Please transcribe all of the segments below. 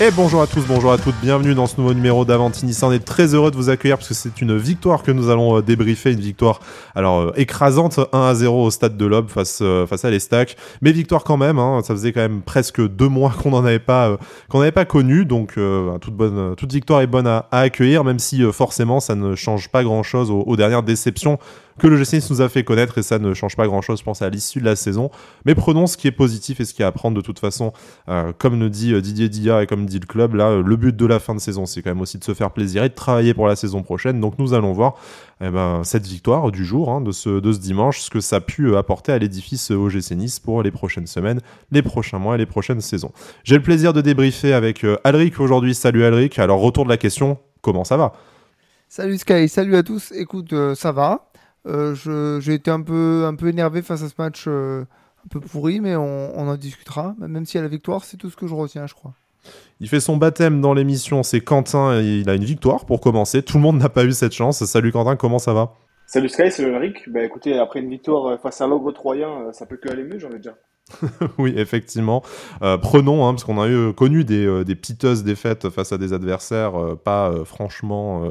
Et bonjour à tous, bonjour à toutes, bienvenue dans ce nouveau numéro d'Avantini. On est très heureux de vous accueillir parce que c'est une victoire que nous allons euh, débriefer, une victoire alors euh, écrasante 1 à 0 au stade de l'Aube face, euh, face à l'Estac, mais victoire quand même, hein, ça faisait quand même presque deux mois qu'on n'en avait pas, qu'on n'avait pas connu, donc bah, toute, bonne, toute victoire est bonne à, accueillir, même si forcément ça ne change pas grand chose aux dernières déceptions que le GC nous a fait connaître et ça ne change pas grand chose, je pense, à l'issue de la saison. Mais prenons ce qui est positif et ce qui est à prendre de toute façon. Euh, comme nous dit euh, Didier Dia et comme dit le club, là, le but de la fin de saison, c'est quand même aussi de se faire plaisir et de travailler pour la saison prochaine. Donc nous allons voir eh ben, cette victoire du jour, hein, de, ce, de ce dimanche, ce que ça a pu euh, apporter à l'édifice OGC Nice pour les prochaines semaines, les prochains mois et les prochaines saisons. J'ai le plaisir de débriefer avec Alric aujourd'hui. Salut Alric. Alors retour de la question, comment ça va? Salut Sky, salut à tous. Écoute, ça va. Euh, j'ai été un peu, un peu énervé face à ce match euh, un peu pourri, mais on, en discutera. Même si à la victoire, c'est tout ce que je retiens, je crois. Il fait son baptême dans l'émission, c'est Quentin, et il a une victoire pour commencer. Tout le monde n'a pas eu cette chance. Salut Quentin, comment ça va? Salut Sky, c'est Eric. Bah écoutez, après une victoire face à l'ogre troyen, ça peut que aller mieux, j'en ai déjà. oui, effectivement. Euh, prenons, hein, parce qu'on a eu connu des, euh, piteuses défaites face à des adversaires euh, pas franchement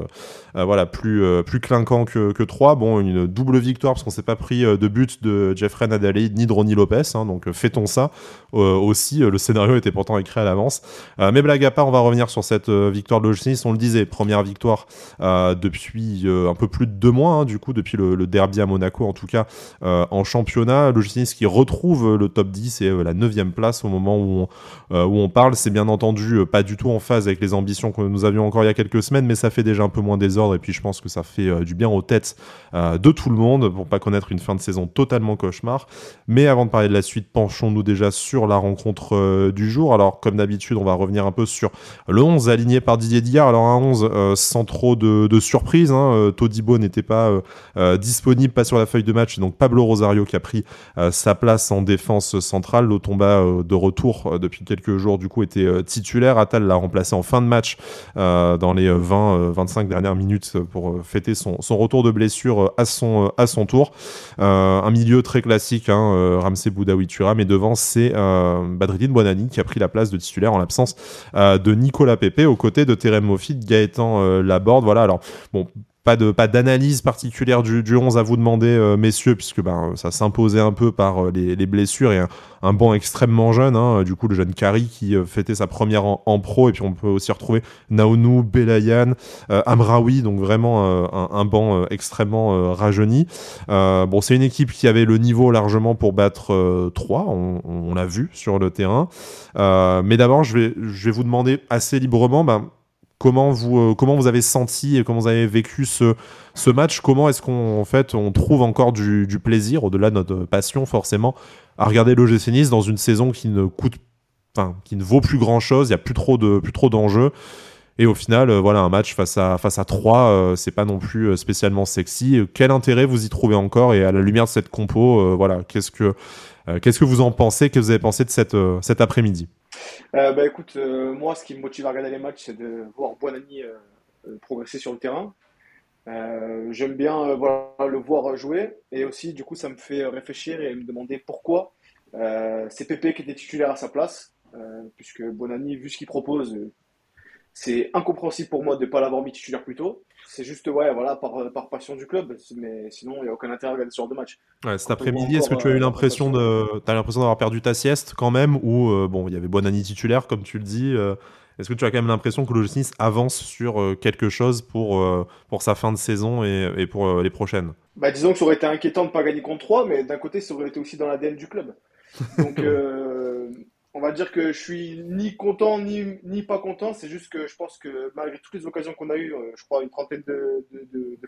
voilà, plus, plus clinquants que, que 3. Bon, une double victoire, parce qu'on s'est pas pris de but de Jeffrey Nadalé ni de Ronnie Lopez, hein, donc fêtons ça. aussi, le scénario était pourtant écrit à l'avance. mais blague à part, on va revenir sur cette victoire de l'OGC On le disait, première victoire depuis un peu plus de deux mois, hein, du coup, depuis le, derby à Monaco, en tout cas, en championnat. L'OGC qui retrouve le top 10 et euh, la 9 place au moment où on, euh, où on parle. C'est bien entendu euh, pas du tout en phase avec les ambitions que nous avions encore il y a quelques semaines, mais ça fait déjà un peu moins désordre et puis je pense que ça fait du bien aux têtes de tout le monde pour pas connaître une fin de saison totalement cauchemar. Mais avant de parler de la suite, penchons-nous déjà sur la rencontre du jour. Alors comme d'habitude, on va revenir un peu sur le 11 aligné par Didier Diard. Alors un 11 sans trop de, de surprise. Hein. Todibo n'était pas disponible, pas sur la feuille de match, donc Pablo Rosario qui a pris sa place en défense centrale. Lotomba, euh, de retour euh, depuis quelques jours, du coup, était euh, titulaire. Attal l'a remplacé en fin de match dans les 20-25 dernières minutes pour fêter son, retour de blessure à son, tour. un milieu très classique, hein, Ramsey Boudaoui et devant, c'est Badridine Bonani qui a pris la place de titulaire en l'absence de Nicolas Pepe aux côtés de Terem Mofid, Gaëtan Laborde. Voilà, alors, bon, pas d'analyse particulière du, du 11 à vous demander euh, messieurs puisque ben ça s'imposait un peu par euh, les, les, blessures et un, banc extrêmement jeune hein, du coup le jeune Kari qui euh, fêtait sa première en, pro. Et puis on peut aussi retrouver Naounou, Belayan, Amraoui. Donc vraiment un, un, banc extrêmement rajeuni. Bon c'est une équipe qui avait le niveau largement pour battre 3 on, l'a vu sur le terrain. Mais d'abord je vais je vais vous demander assez librement ben Comment vous, euh, comment vous avez senti et comment vous avez vécu ce, ce match? Comment est-ce qu'on fait, on trouve encore du, plaisir, au-delà de notre passion forcément, à regarder l'OGC Nice dans une saison qui ne coûte, enfin, qui ne vaut plus grand-chose, il n'y a plus trop, de, plus trop d'enjeux. Et au final, euh, voilà, un match face à, face à 3, euh, c'est pas non plus spécialement sexy. Quel intérêt vous y trouvez encore? Et à la lumière de cette compo, voilà, qu'est-ce que, qu'est-ce que vous en pensez? Que vous avez pensé de cette, cet après-midi? Euh, bah, écoute, euh, moi, ce qui me motive à regarder les matchs, c'est de voir Buonani euh, progresser sur le terrain. J'aime bien le voir jouer. Et aussi, du coup, ça me fait réfléchir et me demander pourquoi c'est Pépé qui était titulaire à sa place, puisque Bonani, vu ce qu'il propose, c'est incompréhensible pour moi de ne pas l'avoir mis titulaire plus tôt. C'est juste ouais, voilà, par, par passion du club, mais sinon, il n'y a aucun intérêt à regarder ce genre de match. Ouais, cet après-midi, est-ce que tu as eu euh, l'impression de, as l'impression d'avoir perdu ta sieste quand même, ou euh, bon, il y avait Bonani titulaire, comme tu le dis. Euh, est-ce que tu as quand même l'impression que le Nice avance sur quelque chose pour, pour sa fin de saison et, et pour les prochaines? Bah, Disons que ça aurait été inquiétant de ne pas gagner contre 3, mais d'un côté, ça aurait été aussi dans l'ADN du club. Donc, on va dire que je suis ni content ni, pas content. C'est juste que je pense que malgré toutes les occasions qu'on a eues, euh, je crois une trentaine de,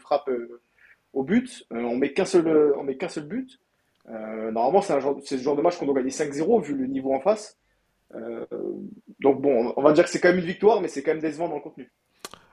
frappes euh, au but, euh, on met qu'un seul, met qu'un seul but. normalement, c'est, c'est le genre de match qu'on doit gagner 5-0 vu le niveau en face. donc bon, on va dire que c'est quand même une victoire, mais c'est quand même décevant dans le contenu.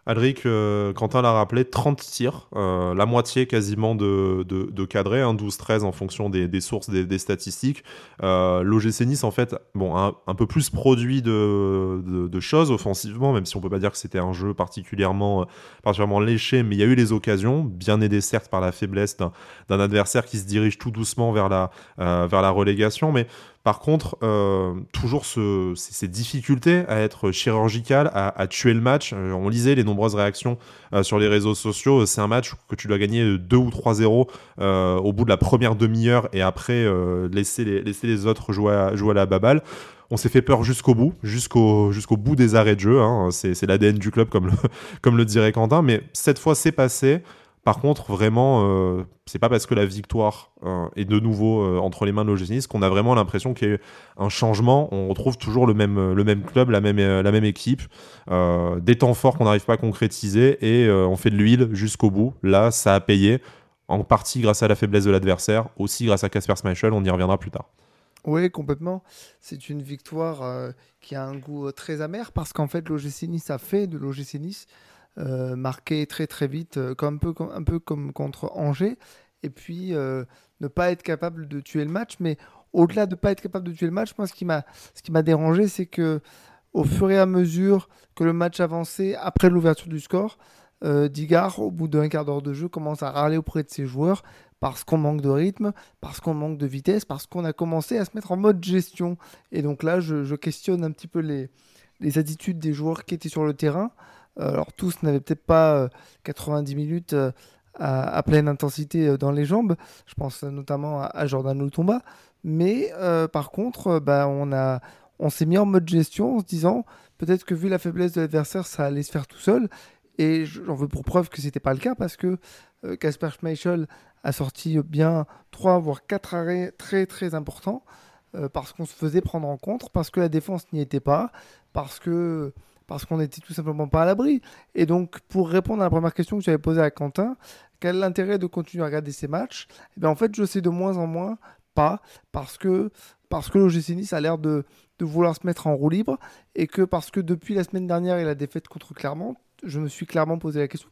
Alric, euh, Quentin l'a rappelé, 30 tirs, euh, la moitié quasiment de, cadrés, 12-13 en fonction des, sources, des, statistiques. Euh, L'OGC Nice, en fait, un, peu plus produit de, choses offensivement, même si on peut pas dire que c'était un jeu particulièrement, particulièrement léché, mais il y a eu les occasions, bien aidé certes par la faiblesse d'un adversaire qui se dirige tout doucement vers la, vers la relégation, mais Par contre, euh, toujours ce, ces, difficultés à être chirurgical, à, tuer le match. Euh, on lisait les nombreuses réactions euh, sur les réseaux sociaux. C'est un match que tu dois gagner 2 ou 3-0 au bout de la première demi-heure et après laisser, les, autres jouer à, la baballe. On s'est fait peur jusqu'au bout, jusqu'au bout des arrêts de jeu. Hein. C'est l'ADN du club, comme le dirait Quentin. Mais cette fois, c'est passé. Par contre, vraiment, euh, c'est pas parce que la victoire euh, est de nouveau euh, entre les mains de l'OGC qu'on a vraiment l'impression qu'il y a un changement. On retrouve toujours le même, club, la même, même équipe, des temps forts qu'on n'arrive pas à concrétiser et on fait de l'huile jusqu'au bout. Là, ça a payé, en partie grâce à la faiblesse de l'adversaire, aussi grâce à Casper Schmeichel, on y reviendra plus tard. Oui, complètement. C'est une victoire qui a un goût très amer parce qu'en fait, l'OGC Nice a fait de l'OGC Nice euh, marquer très très vite, euh, comme un, peu, comme, un peu comme contre Angers, et puis euh, ne pas être capable de tuer le match. Mais au-delà de ne pas être capable de tuer le match, moi ce qui m'a ce dérangé, c'est que au fur et à mesure que le match avançait après l'ouverture du score, euh, Digard, au bout d'un quart d'heure de jeu, commence à râler auprès de ses joueurs parce qu'on manque de rythme, parce qu'on manque de vitesse, parce qu'on a commencé à se mettre en mode gestion. Et donc là, je, je questionne un petit peu les, les attitudes des joueurs qui étaient sur le terrain. Euh, alors tous n'avaient peut-être pas 90 euh, minutes euh, à, pleine intensité dans les jambes. Je pense notamment à, Jordan Lutomba. Mais par contre, bah, on, s'est mis en mode gestion en se disant peut-être que vu la faiblesse de l'adversaire, ça allait se faire tout seul. Et j'en veux pour preuve que ce n'était pas le cas parce que Casper Schmeichel a sorti bien 3 voire 4 arrêts très très importants parce qu'on se faisait prendre en compte, parce que la défense n'y était pas, parce que parce qu'on n'était tout simplement pas à l'abri. Et donc, pour répondre à la première question que j'avais posée à Quentin, quel est l'intérêt de continuer à regarder ces matchs? Eh bien, En fait, je sais de moins en moins pas, parce que, parce que Nice a l'air de, de vouloir se mettre en roue libre, et que parce que depuis la semaine dernière et la défaite contre Clermont, je me suis clairement posé la question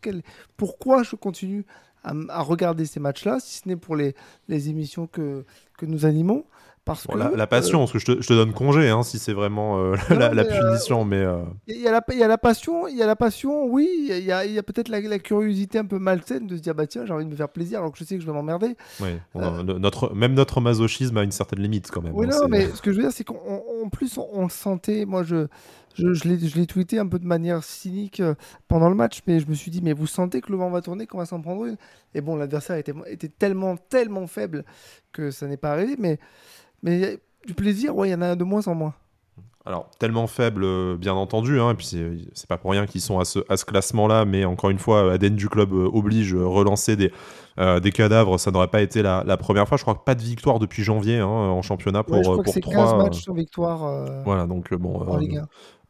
pourquoi je continue à, à regarder ces matchs-là, si ce n'est pour les, les émissions que, que nous animons? Parce que, la, passion, euh, parce que je te, je te, donne congé hein, si c'est vraiment euh, la, euh, punition. mais il y, a la, y a la passion, il y a la passion, oui. Il y a, y a peut-être la, curiosité un peu malsaine de se dire bah tiens j'ai envie de me faire plaisir alors que je sais que je vais m'emmerder. Oui, notre, même notre masochisme a une certaine limite quand même. Oui, hein, non, mais ce que je veux dire c'est qu'en plus on, le sentait. Moi je je, je l'ai tweeté un peu de manière cynique pendant le match, mais je me suis dit, mais vous sentez que le vent va tourner, qu'on va s'en prendre une? Et bon, l'adversaire était, était tellement, tellement faible que ça n'est pas arrivé, mais mais du plaisir, ouais, il y en a de moins en moins. Alors, tellement faible, euh, bien entendu, hein, et puis c'est pas pour rien qu'ils sont à ce, à ce classement-là, mais encore une fois, ADN du club euh, oblige euh, relancer des, des cadavres, ça n'aurait pas été la, la, première fois. Je crois que pas de victoire depuis janvier hein, en championnat pour, ouais, je crois pour que 3. 15 matchs sans victoire voilà, donc bon.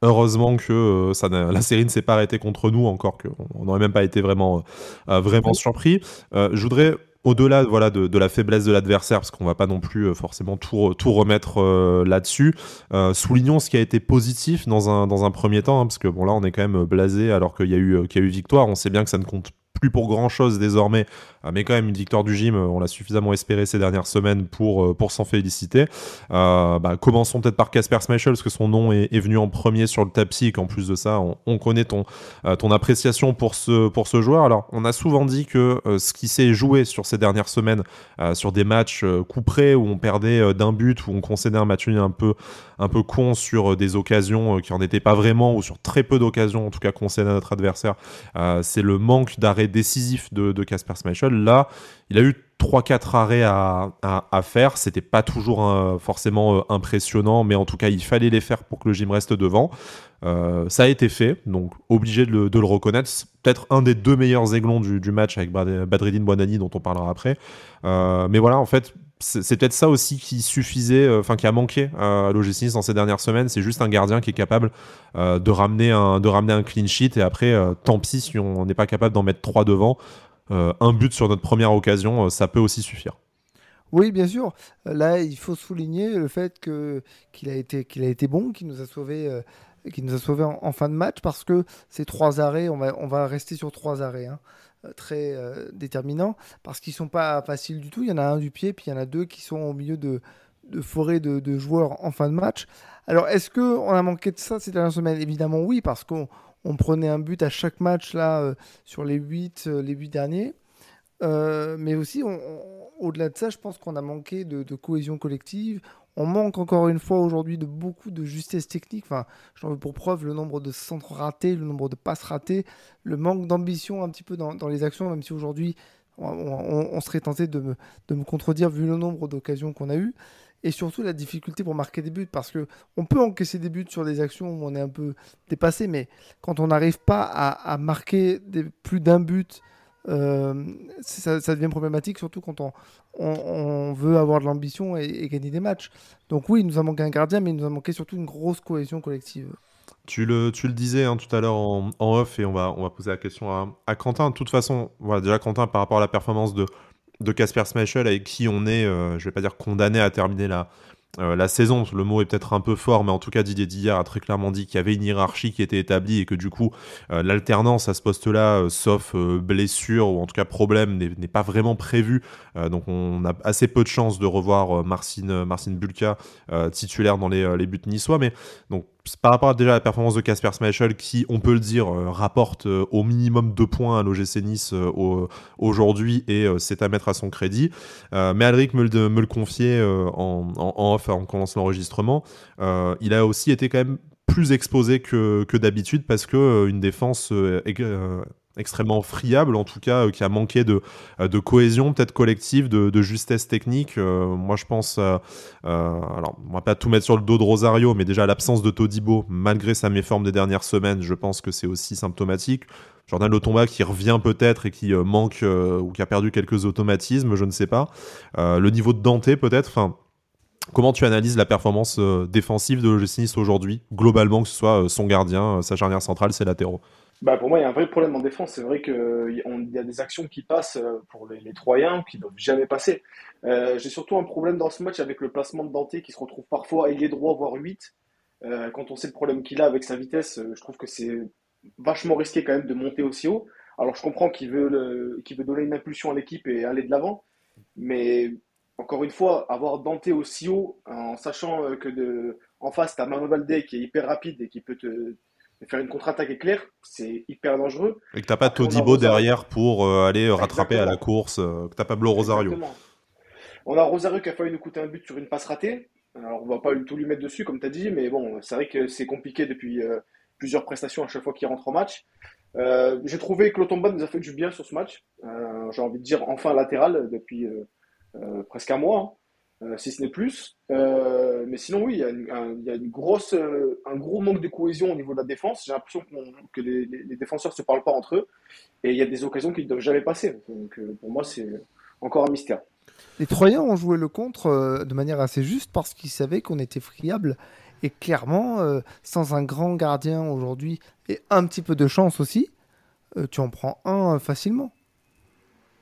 Heureusement que ça la série ne s'est pas arrêtée contre nous, encore qu'on n'aurait même pas été vraiment, vraiment surpris. je voudrais au-delà voilà, de, la faiblesse de l'adversaire, parce qu'on va pas non plus euh, forcément tout, tout remettre euh, là-dessus, euh, soulignons ce qui a été positif dans un, dans un premier temps, hein, parce que bon là on est quand même blasé alors qu'il y, a eu, qu'il y a eu victoire, on sait bien que ça ne compte plus pour grand chose désormais, mais quand même une victoire du gym, euh, on l'a suffisamment espéré ces dernières semaines pour, euh, pour s'en féliciter. Bah, commençons peut-être par Casper Schmeichel, parce que son nom est, venu en premier sur le tapis et qu'en plus de ça, on, connaît ton, ton appréciation pour ce, pour ce joueur. Alors, on a souvent dit que ce qui s'est joué sur ces dernières semaines, sur des matchs coup près où on perdait d'un but, où on concédait un match un peu, un peu con sur des occasions qui n'en étaient pas vraiment, ou sur très peu d'occasions, en tout cas concédées à notre adversaire, c'est le manque d'arrêt décisif de Casper Là, il a eu 3-4 arrêts à, à, faire. C'était pas toujours euh, forcément euh, impressionnant, mais en tout cas, il fallait les faire pour que le gym reste devant. Euh, ça a été fait, donc obligé de le, reconnaître. Peut-être un des deux meilleurs aiglons du, match avec Badreddin Bonani, dont on parlera après. mais voilà, en fait, c'est peut-être ça aussi qui suffisait, enfin qui a manqué à dans ces dernières semaines. C'est juste un gardien qui est capable de, ramener un, de ramener un clean sheet et après, tant pis si on n'est pas capable d'en mettre trois devant. Euh, un but sur notre première occasion, euh, ça peut aussi suffire. Oui, bien sûr. Euh, là, il faut souligner le fait que qu'il a été qu'il a été bon, qu'il nous a sauvé, qui nous a sauvé en, fin de match parce que ces trois arrêts, on va on va rester sur trois arrêts. Hein, très déterminants parce qu'ils sont pas faciles du tout. Il y en a un du pied, puis il y en a deux qui sont au milieu de, de forêt de, joueurs en fin de match. Alors, est-ce qu'on a manqué de ça ces dernières semaines? Évidemment, oui, parce qu'on on prenait un but à chaque match là euh, sur les 8, euh, les derniers. Euh, mais aussi, au-delà de ça, je pense qu'on a manqué de, cohésion collective. on manque encore une fois aujourd'hui de beaucoup de justesse technique. Enfin, j'en veux pour preuve le nombre de centres ratés, le nombre de passes ratées, le manque d'ambition un petit peu dans, les actions, même si aujourd'hui on, serait tenté de me, de me contredire vu le nombre d'occasions qu'on a eues et surtout la difficulté pour marquer des buts parce que on peut encaisser des buts sur des actions où on est un peu dépassé, mais quand on n'arrive pas à, marquer plus d'un but, euh, ça, devient problématique, surtout quand on, veut avoir de l'ambition et, gagner des matchs. Donc oui, il nous a manqué un gardien, mais il nous a manqué surtout une grosse cohésion collective. Tu le, disais hein, tout à l'heure en, off et on va, poser la question à, Quentin. De toute façon, déjà Quentin, par rapport à la performance de, de Casper Schmeichel avec qui on est, euh, je vais pas dire condamné à terminer la, euh, saison, le mot est peut-être un peu fort, mais en tout cas Didier Dillard a très clairement dit qu'il y avait une hiérarchie qui était établie et que du coup euh, l'alternance à ce poste-là, sauf blessure ou en tout cas problème, n'est pas vraiment prévue. donc on a assez peu de chances de revoir Marcin, Marcin Bulka titulaire dans les, les buts niçois. Mais donc par rapport à déjà à la performance de Casper Schmeichel, qui, on peut le dire, euh, rapporte euh, au minimum deux points à l'OGC Nice euh, aujourd'hui, et c'est à mettre à son crédit. mais Alric me le, confiait en, en, off, en commençant l'enregistrement, il a aussi été quand même plus exposé que, que d'habitude parce que une défense extrêmement friable, en tout cas, euh, qui a manqué de, euh, de cohésion, peut-être collective, de, justesse technique. Euh, moi, je pense, alors, on va pas tout mettre sur le dos de Rosario, mais déjà l'absence de Todibo, malgré sa méforme des dernières semaines, je pense que c'est aussi symptomatique. Jordan Lotomba qui revient peut-être et qui manque ou qui a perdu quelques automatismes, je ne sais pas. le niveau de Dante peut-être, enfin. Comment tu analyses la performance défensive de l'OGC aujourd'hui, globalement, que ce soit son gardien, sa charnière centrale, ses latéraux? Bah pour moi, il y a un vrai problème en défense. C'est vrai qu'il y a des actions qui passent euh, pour les, Troyens qui ne doivent jamais passer. Euh, j'ai surtout un problème dans ce match avec le placement de Dante qui se retrouve parfois ailier droit, voire 8. Euh, quand on sait le problème qu'il a avec sa vitesse, je trouve que c'est vachement risqué quand même de monter aussi haut. Alors je comprends qu'il veut, veut donner une impulsion à l'équipe et aller de l'avant. Mais encore une fois, avoir Dante aussi haut en sachant que en face, tu as Mano Valdé qui est hyper rapide et qui peut te faire une contre-attaque éclair, c'est hyper dangereux. Et que t'as pas Todibo derrière pour euh, aller rattraper à la course, euh, que t'as Pablo Rosario. On a Rosario qui a failli nous coûter un but sur une passe ratée. Alors on va pas tout lui mettre dessus comme tu as dit, mais bon, c'est vrai que c'est compliqué depuis euh, plusieurs prestations à chaque fois qu'il rentre en match. J'ai trouvé que Lotomba nous a fait du bien sur ce match. J'ai envie de dire enfin latéral depuis presque un mois. Hein. Euh, si ce n'est plus. Euh, mais sinon, oui, il y a, une, grosse, euh, un gros manque de cohésion au niveau de la défense. J'ai l'impression que les, défenseurs ne se parlent pas entre eux. Et il y a des occasions qui ne doivent jamais passer. Donc pour moi, c'est encore un mystère. Les Troyens ont joué le contre de manière assez juste parce qu'ils savaient qu'on était friable. Et clairement, sans un grand gardien aujourd'hui et un petit peu de chance aussi, tu en prends un facilement.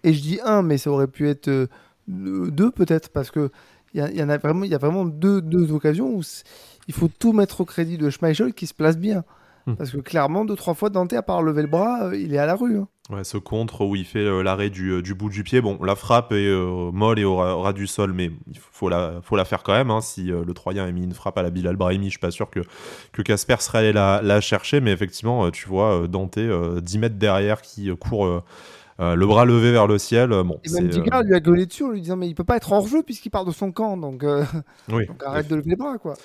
Et je dis un, mais ça aurait pu être deux peut-être, parce que il y, en a vraiment, il y a vraiment deux, deux occasions où il faut tout mettre au crédit de Schmeichel qui se place bien. Hmm. Parce que clairement, deux, trois fois, Dante, à part lever le bras, euh, il est à la rue. Hein. Ouais, ce contre où il fait euh, l'arrêt du, euh, du, bout du pied, bon, la frappe est molle et au ras du sol, mais il faut la, faut la faire quand même. Hein. Si le Troyen a mis une frappe à la Bilal Brahimi, je suis pas sûr que que Casper serait allé la, la, chercher, mais effectivement, tu vois Dante 10 mètres derrière qui court euh, le bras levé vers le ciel. Euh, bon, et même Diga euh, lui a gueulé dessus en lui disant mais il peut pas être hors jeu puisqu'il part de son camp donc, donc arrête de lever les bras quoi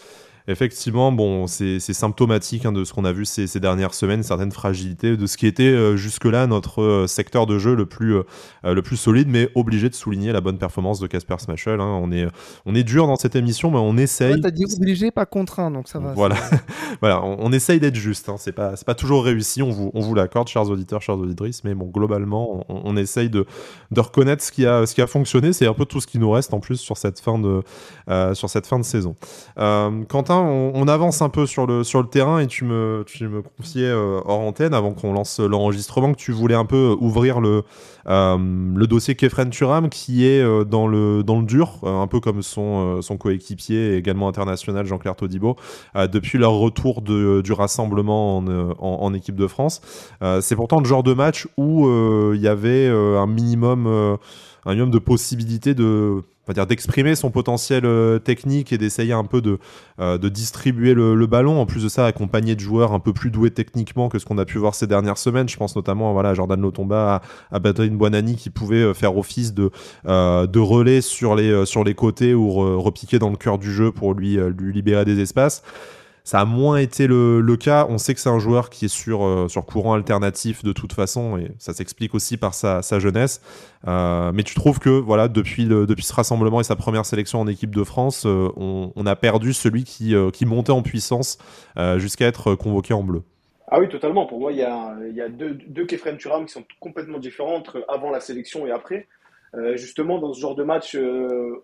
effectivement, bon, c'est symptomatique hein, de ce qu'on a vu ces, ces, dernières semaines, certaines fragilités de ce qui était euh, jusque-là notre euh, secteur de jeu le plus, euh, le plus solide, mais obligé de souligner la bonne performance de Casper Smashel. Hein. On, est, on est dur dans cette émission, mais on essaye. T'as dit obligé, pas contraint, donc ça va. Voilà, voilà on, essaye d'être juste. Hein. C'est pas, pas toujours réussi, on vous, on vous l'accorde, chers auditeurs, chers auditrices, mais bon, globalement, on, on essaye de, de reconnaître ce qui a, ce qui a fonctionné. C'est un peu tout ce qui nous reste en plus sur cette fin de, sur cette fin de saison. Quentin, on, avance un peu sur le, terrain et tu me, tu me confiais euh, hors antenne avant qu'on lance l'enregistrement que tu voulais un peu ouvrir le, euh, le dossier Kefren Turam qui est euh, dans, le, dans le dur, un peu comme son, son coéquipier également international Jean-Claire Todibo, depuis leur retour de, du rassemblement en, en, équipe de France. C'est pourtant le genre de match où il y avait un minimum un minimum de possibilité de d'exprimer son potentiel euh, technique et d'essayer un peu de, euh, de distribuer le, ballon. En plus de ça, accompagné de joueurs un peu plus doués techniquement que ce qu'on a pu voir ces dernières semaines. Je pense notamment voilà, à Jordan Lotomba, à, à Badrine Buonani qui pouvait euh, faire office de, de relais sur les, sur les côtés ou repiquer dans le cœur du jeu pour lui, lui libérer des espaces. Ça a moins été le, cas. On sait que c'est un joueur qui est sur, euh, sur courant alternatif de toute façon, et ça s'explique aussi par sa, jeunesse. Euh, mais tu trouves que voilà, depuis, depuis ce rassemblement et sa première sélection en équipe de France, euh, on, a perdu celui qui, qui montait en puissance jusqu'à être convoqué en bleu? Ah oui, totalement. Pour moi, il y a, y a deux, deux Kefren Turam qui sont complètement différents entre avant la sélection et après. justement, dans ce genre de match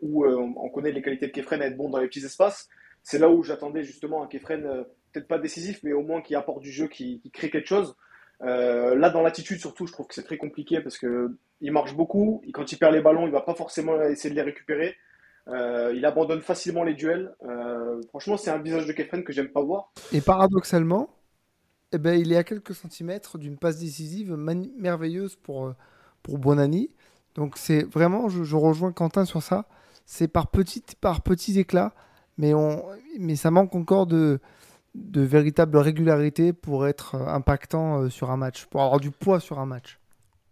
où on connaît les qualités de Kefren à être bon dans les petits espaces, c'est là où j'attendais justement un Kefren, euh, peut-être pas décisif, mais au moins qui apporte du jeu, qui, crée quelque chose. Euh, là, dans l'attitude, surtout, je trouve que c'est très compliqué parce qu'il marche beaucoup. Et quand il perd les ballons, il va pas forcément essayer de les récupérer. Euh, il abandonne facilement les duels. franchement, c'est un visage de Kefren que j'aime pas voir. Et paradoxalement, eh ben, il est à quelques centimètres d'une passe décisive merveilleuse pour, pour Bonani. Donc, c'est vraiment, je, je, rejoins Quentin sur ça. C'est par, petite, par petits éclats mais, on, mais ça manque encore de, de véritable régularité pour être impactant euh, sur un match, pour avoir du poids sur un match.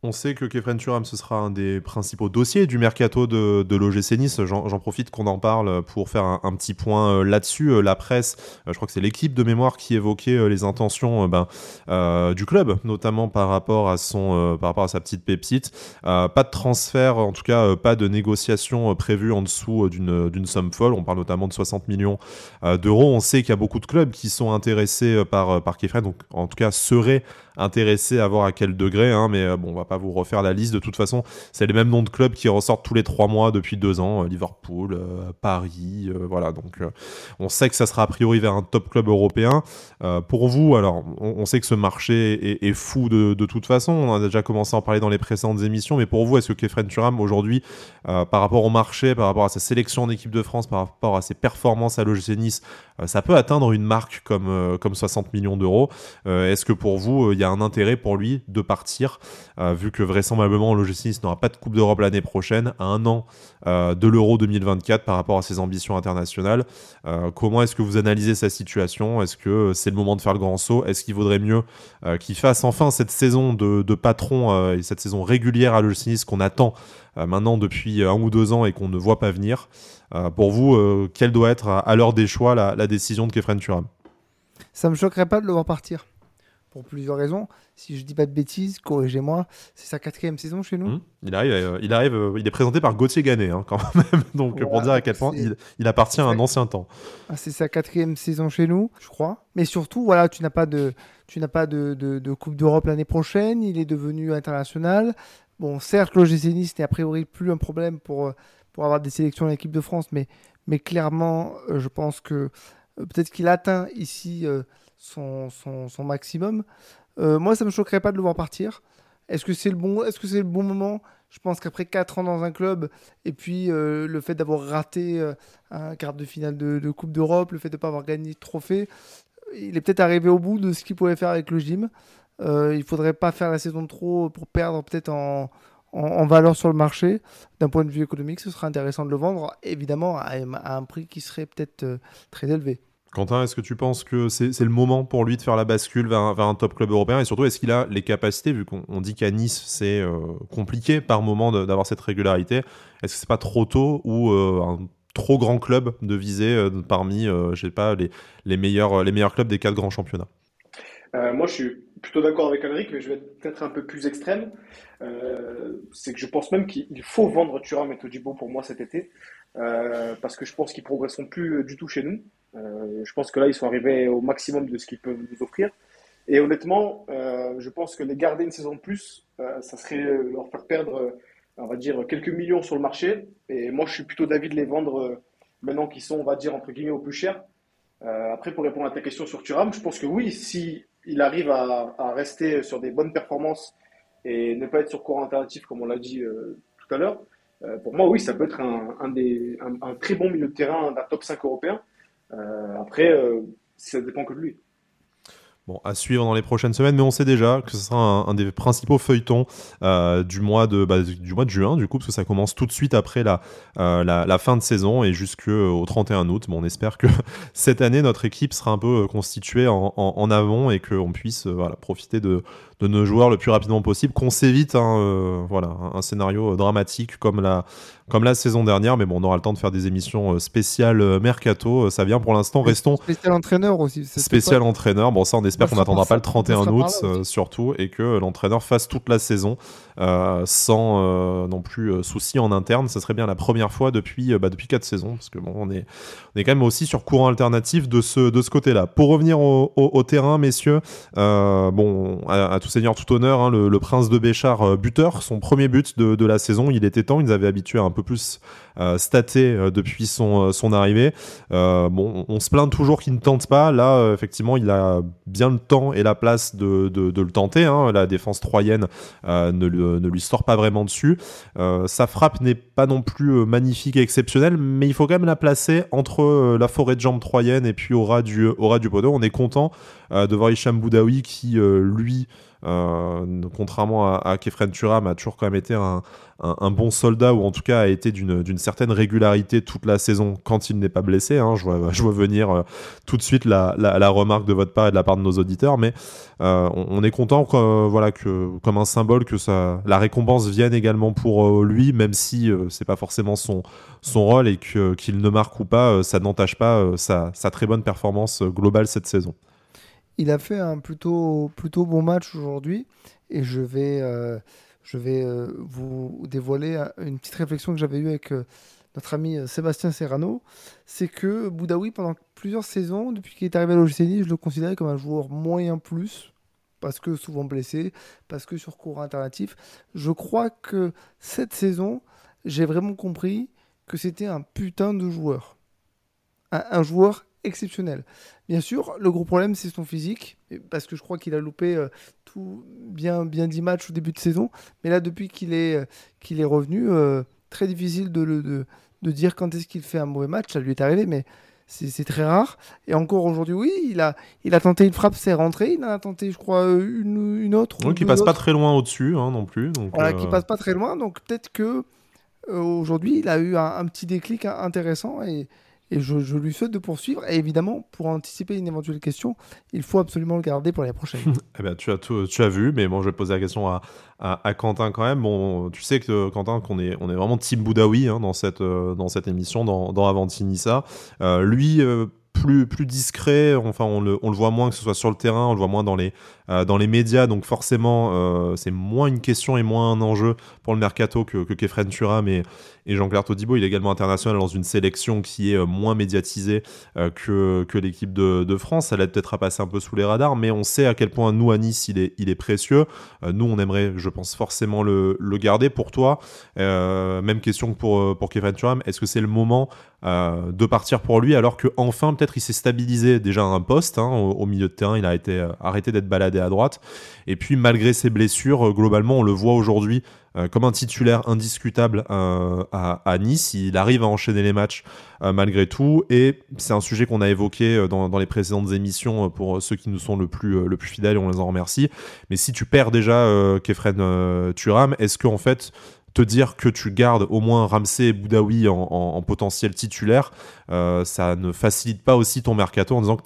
On sait que Kefren Turam, ce sera un des principaux dossiers du mercato de, de l'OGC Nice. J'en profite qu'on en parle pour faire un, petit point euh, là-dessus. Euh, la presse, euh, je crois que c'est l'équipe de mémoire qui évoquait les intentions ben, du club, notamment par rapport à, sa petite pépite. pas de transfert, en tout cas pas de négociation prévue en dessous d'une somme folle. On parle notamment de 60 millions d'euros. On sait qu'il y a beaucoup de clubs qui sont intéressés par, par Kefren, donc en tout cas seraient intéressés à voir à quel degré. Hein, mais bon, on va pas vous refaire la liste. De toute façon, c'est les mêmes noms de clubs qui ressortent tous les trois mois depuis deux ans. Euh, Liverpool, euh, Paris, euh, voilà. Donc, on sait que ça sera a priori vers un top club européen. pour vous, alors, on, sait que ce marché est, fou de, toute façon. On a déjà commencé à en parler dans les précédentes émissions. Mais pour vous, est-ce que Kefren Turam aujourd'hui, par rapport au marché, par rapport à sa sélection en équipe de France, par rapport à ses performances à l'OGC Nice, ça peut atteindre une marque comme, comme 60 millions d'euros Est-ce que pour vous, il y a un intérêt pour lui de partir vu que vraisemblablement l'OGC n'aura pas de Coupe d'Europe l'année prochaine, à un an euh, de l'Euro 2024 par rapport à ses ambitions internationales. Euh, comment est-ce que vous analysez sa situation? Est-ce que c'est le moment de faire le grand saut? Est-ce qu'il vaudrait mieux euh, qu'il fasse enfin cette saison de, patron et cette saison régulière à l'OGC qu'on attend maintenant depuis un ou deux ans et qu'on ne voit pas venir? Pour vous, quelle doit être à, l'heure des choix la, décision de Kefren Turam Ça me choquerait pas de le voir partir pour plusieurs raisons. Si je dis pas de bêtises, corrigez-moi, c'est sa quatrième saison chez nous. Mmh. Il arrive, euh, il arrive, euh, il est présenté par Gauthier Ganet hein, quand même. Donc pour dire à quel point il, appartient à un ancien temps. Ah, c'est sa quatrième saison chez nous, je crois. Mais surtout, voilà, tu n'as pas de, tu n'as pas de, de, Coupe d'Europe l'année prochaine. Il est devenu international. Bon, certes, l'OGC Nice n'est a priori plus un problème pour, euh, pour avoir des sélections en équipe de France, mais, mais clairement, je pense que peut-être qu'il atteint ici son, son, maximum. Euh, moi, ça me choquerait pas de le voir partir. Est-ce que c'est le bon, moment? Je pense qu'après 4 ans dans un club et puis euh, le fait d'avoir raté euh, un quart de finale de, Coupe d'Europe, le fait de ne pas avoir gagné de trophée, il est peut-être arrivé au bout de ce qu'il pouvait faire avec le gym. il faudrait pas faire la saison de trop pour perdre peut-être en, valeur sur le marché. D'un point de vue économique, ce serait intéressant de le vendre, évidemment à un prix qui serait peut-être très élevé. Quentin, est-ce que tu penses que c'est le moment pour lui de faire la bascule vers un, top club européen? Et surtout, est-ce qu'il a les capacités, vu qu'on dit qu'à Nice, c'est euh, compliqué par moment d'avoir cette régularité Est-ce que c'est pas trop tôt ou euh, un trop grand club de viser euh, parmi, je sais pas, les, meilleurs clubs des quatre grands championnats? Moi, je suis plutôt d'accord avec Henrik, mais je vais être peut-être un peu plus extrême. c'est que je pense même qu'il faut vendre Thuram et Todibo pour moi cet été, parce que je pense qu'ils progresseront plus du tout chez nous. Euh, je pense que là, ils sont arrivés au maximum de ce qu'ils peuvent nous offrir. Et honnêtement, euh, je pense que les garder une saison de plus, euh, ça serait leur faire perdre, on va dire, quelques millions sur le marché. Et moi, je suis plutôt d'avis de les vendre maintenant qu'ils sont, on va dire, entre guillemets, au plus cher. après, pour répondre à ta question sur Thuram, je pense que oui, si arrive à, rester sur des bonnes performances et ne pas être sur courant alternatif, comme on l'a dit tout à l'heure, pour moi, oui, ça peut être un, des, un, très bon milieu de terrain d'un top 5 européen. Euh, après, euh, ça dépend que de lui. Bon, à suivre dans les prochaines semaines, mais on sait déjà que ce sera un, des principaux feuilletons euh, du, mois de, bah, du mois de juin, du coup, parce que ça commence tout de suite après la, euh, la, fin de saison et jusqu'au 31 août. Bon, on espère que cette année, notre équipe sera un peu constituée en, avant et qu'on puisse profiter de, de nos joueurs le plus rapidement possible, qu'on s'évite un, voilà, un scénario dramatique comme la, comme la saison dernière. Mais bon, on aura le temps de faire des émissions spéciales mercato. Ça vient pour l'instant. Restons. Spécial entraîneur aussi. Spécial entraîneur. Bon, ça, on espère qu'on n'attendra pas le 31 août, surtout, et que l'entraîneur fasse toute la saison euh, sans euh, non plus euh, souci en interne. Ça serait bien la première fois depuis, bah, depuis 4 saisons, parce que bon, on est, on est quand même aussi sur courant alternatif de ce, de ce côté-là. Pour revenir au, au, terrain, messieurs, bon, à, tout seigneur, tout honneur, hein, le, prince de Béchard, buteur, son premier but de, de la saison, il était temps, il nous avait habitué un peu plus euh, staté euh, depuis son, euh, arrivée. on se plaint toujours qu'il ne tente pas. Là, effectivement, il a bien le temps et la place de, le tenter. Hein. La défense troyenne ne, lui sort pas vraiment dessus. sa frappe n'est pas non plus magnifique et exceptionnelle, mais il faut quand même la placer entre la forêt de jambes troyenne et puis au ras du, au ras du poteau. On est content de voir Hicham Boudaoui qui, lui, contrairement à, Kefren Turam, a toujours quand même été un, bon soldat ou en tout cas a été d'une certaine régularité toute la saison quand il n'est pas blessé. Hein. Je, vois, venir euh, tout de suite la, remarque de votre part et de la part de nos auditeurs, mais euh, on, est content voilà, que, comme un symbole que ça, la récompense vienne également pour lui, même si c'est pas forcément son, rôle et qu'il ne marque ou pas, ça n'entache pas sa très bonne performance globale cette saison. Il a fait un plutôt, plutôt bon match aujourd'hui et je vais, euh, je vais euh, vous dévoiler une petite réflexion que j'avais eue avec euh, notre ami Sébastien Serrano. C'est que Boudaoui, pendant plusieurs saisons, depuis qu'il est arrivé à l'OGC je le considérais comme un joueur moyen plus parce que souvent blessé, parce que sur cours alternatif. Je crois que cette saison, j'ai vraiment compris que c'était un putain de joueur. un joueur exceptionnel. Bien sûr, le gros problème, c'est son physique, parce que je crois qu'il a loupé euh, tout bien, bien 10 matchs au début de saison. Mais là, depuis qu'il est, euh, qu'il est revenu, euh, très difficile de, de, de dire quand est-ce qu'il fait un mauvais match. Ça lui est arrivé, mais c'est très rare. Et encore aujourd'hui, oui, il a, il a tenté une frappe, c'est rentré. Il en a tenté, je crois, une, une autre. Oui, qui passe pas très loin au-dessus hein, non plus. Donc, voilà, qui passe pas très loin. Donc peut-être que aujourd'hui, il a eu un, un petit déclic intéressant et et je, lui souhaite de poursuivre. Et évidemment, pour anticiper une éventuelle question, il faut absolument le garder pour les prochaine. eh ben, tu, as tout, tu as vu, mais bon, je vais poser la question à, à, Quentin quand même. Bon, tu sais que Quentin, qu'on est, on est vraiment Team Boudaoui hein, dans, cette, euh, dans cette émission, dans, dans Avantinissa. Euh, lui, euh, plus, plus discret, enfin on le, on le, voit moins que ce soit sur le terrain, on le voit moins dans les, euh, dans les médias, donc forcément c'est moins une question et moins un enjeu pour le mercato que, que Kefren Turam et, et Jean-Claire Todibo. Il est également international dans une sélection qui est euh, moins médiatisée que, que l'équipe de, France. Ça l'aide peut-être à passer un peu sous les radars, mais on sait à quel point nous à Nice il est, il précieux. nous on aimerait, je pense, forcément le, garder. Pour toi, même question que pour, Kefren Turam, est-ce que c'est le moment de partir pour lui alors que enfin peut-être il s'est stabilisé déjà à un poste hein, au, milieu de terrain, il a été arrêté d'être baladé à droite. Et puis malgré ses blessures, euh, globalement, on le voit aujourd'hui euh, comme un titulaire indiscutable euh, à, Nice. Il arrive à enchaîner les matchs malgré tout. Et c'est un sujet qu'on a évoqué dans, les précédentes émissions pour ceux qui nous sont le plus, le plus fidèles et on les en remercie. Mais si tu perds déjà Kefren Turam, est-ce qu'en fait te dire que tu gardes au moins Ramsey et Boudaoui en, potentiel titulaire, ça ne facilite pas aussi ton mercato en disant que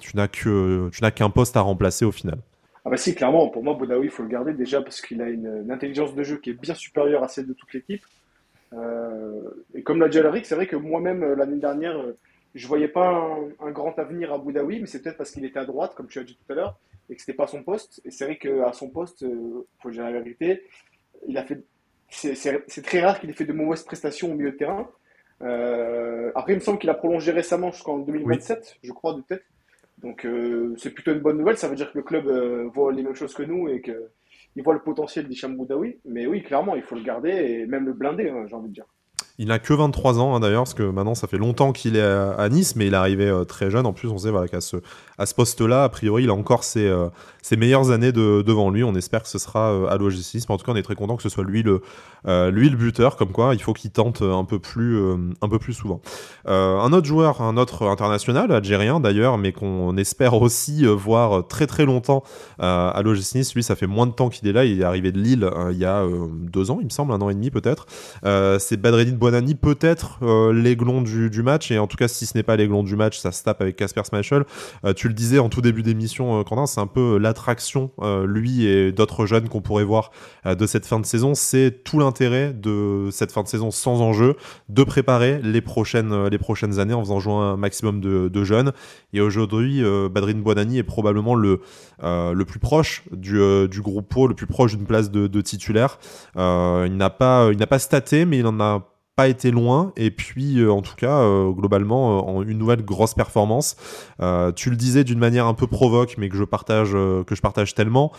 tu n'as qu'un poste à remplacer au final? Ah bah si, clairement, pour moi, Boudaoui, il faut le garder déjà parce qu'il a une, intelligence de jeu qui est bien supérieure à celle de toute l'équipe. Euh, et comme l'a dit Alaric, c'est vrai que moi-même, euh, l'année dernière, euh, je voyais pas un, grand avenir à Boudaoui, mais c'est peut-être parce qu'il était à droite, comme tu as dit tout à l'heure, et que c'était pas son poste. Et c'est vrai qu'à son poste, il faut dire la vérité, il a fait. C'est très rare qu'il ait fait de mauvaises prestations au milieu de terrain. après, il me semble qu'il a prolongé récemment jusqu'en 2027, je crois, de tête. Donc euh, c'est plutôt une bonne nouvelle, ça veut dire que le club euh, voit les mêmes choses que nous et qu'il voit le potentiel d'Hicham Boudaoui. Mais oui, clairement, il faut le garder et même le blinder, hein, j'ai envie de dire. Il n'a que 23 ans hein, d'ailleurs, parce que maintenant ça fait longtemps qu'il est à, Nice, mais il est arrivé euh, très jeune. En plus, on sait qu'à ce, poste-là, a priori, il a encore ses, euh, meilleures années de, devant lui. On espère que ce sera euh, à l'OGC. En tout cas, on est très content que ce soit lui le, le buteur, comme quoi il faut qu'il tente un peu plus, un peu plus souvent. un autre joueur, un autre international, algérien d'ailleurs, mais qu'on espère aussi voir très très longtemps à l'OGC Nice. Lui, ça fait moins de temps qu'il est là. Il est arrivé de Lille il y a deux ans, il me semble, un an et demi peut-être. C'est Badreddin Bonani, peut-être l'aiglon du, match. Et en tout cas, si ce n'est pas l'aiglon du match, ça se tape avec Casper Schmeichel. tu le disais en tout début d'émission, Quentin, c'est un peu l'attraction, lui et d'autres jeunes qu'on pourrait voir de cette fin de saison. C'est tout l'intérêt de cette fin de saison sans enjeu, de préparer les prochaines, les prochaines années en faisant jouer un maximum de, jeunes. Et aujourd'hui, Badrine Bonani est probablement le, le plus proche du, du groupe le plus proche d'une place de, de titulaire. il n'a pas, il n'a pas staté, mais il en a pas été loin. Et puis euh, en tout cas euh, globalement euh, en une nouvelle grosse performance. Tu le disais d'une manière un peu provoque mais que je partage que je partage tellement.